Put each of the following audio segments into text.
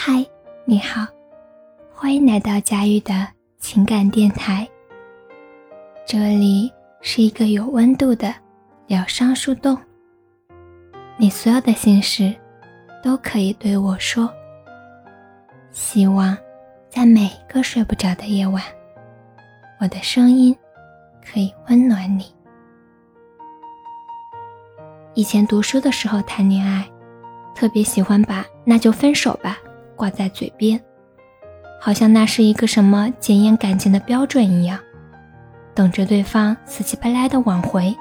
嗨，你好，欢迎来到佳玉的情感电台。这里是一个有温度的疗伤树洞，你所有的心事都可以对我说。希望在每个睡不着的夜晚，我的声音可以温暖你。以前读书的时候谈恋爱，特别喜欢把“那就分手吧”挂在嘴边，好像那是一个什么检验感情的标准一样，等着对方死乞白赖的挽回。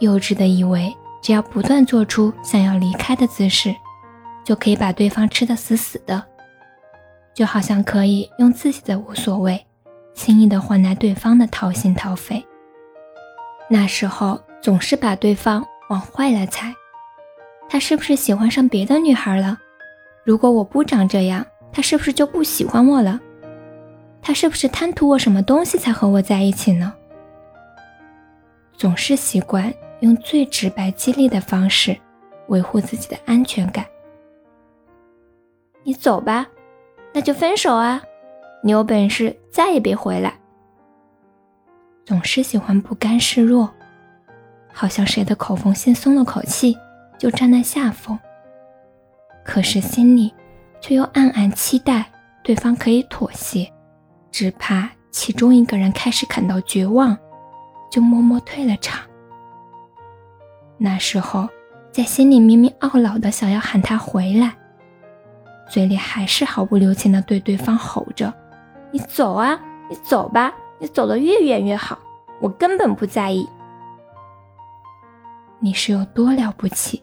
幼稚的以为，只要不断做出想要离开的姿势，就可以把对方吃得死死的。就好像可以用自己的无所谓，轻易的换来对方的掏心掏肺。那时候总是把对方往坏了猜，他是不是喜欢上别的女孩了？如果我不长这样，他是不是就不喜欢我了？他是不是贪图我什么东西才和我在一起呢？总是习惯用最直白激励的方式维护自己的安全感。你走吧。那就分手啊！你有本事再也别回来。总是喜欢不甘示弱，好像谁的口风先松了口气，就占了下风。可是心里却又暗暗期待对方可以妥协，只怕其中一个人开始感到绝望，就默默退了场。那时候，在心里明明懊恼的想要喊他回来。嘴里还是毫不留情的对对方吼着：“你走啊，你走吧，你走得越远越好，我根本不在意。你是有多了不起，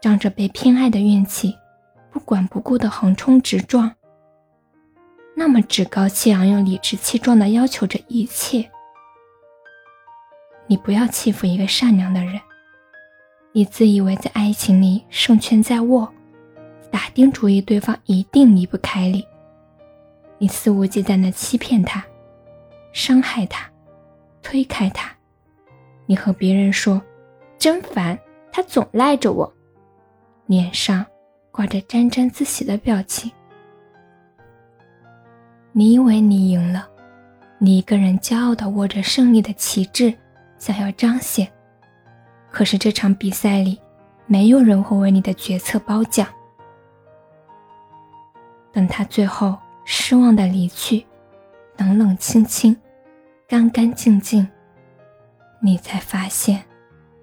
仗着被偏爱的运气，不管不顾地横冲直撞，那么趾高气扬又理直气壮地要求着一切。你不要欺负一个善良的人，你自以为在爱情里胜券在握。”打定主意，对方一定离不开你。你肆无忌惮地欺骗他，伤害他，推开他。你和别人说：“真烦，他总赖着我。”脸上挂着沾沾自喜的表情。你以为你赢了，你一个人骄傲地握着胜利的旗帜，想要彰显。可是这场比赛里，没有人会为你的决策褒奖。等他最后失望的离去，冷冷清清，干干净净，你才发现，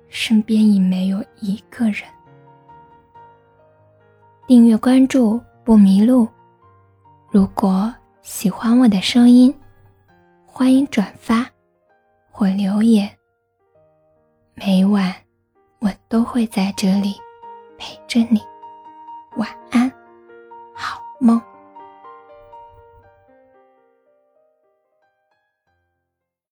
身边已没有一个人。订阅关注不迷路。如果喜欢我的声音，欢迎转发或留言。每晚我都会在这里陪着你。晚安。好梦。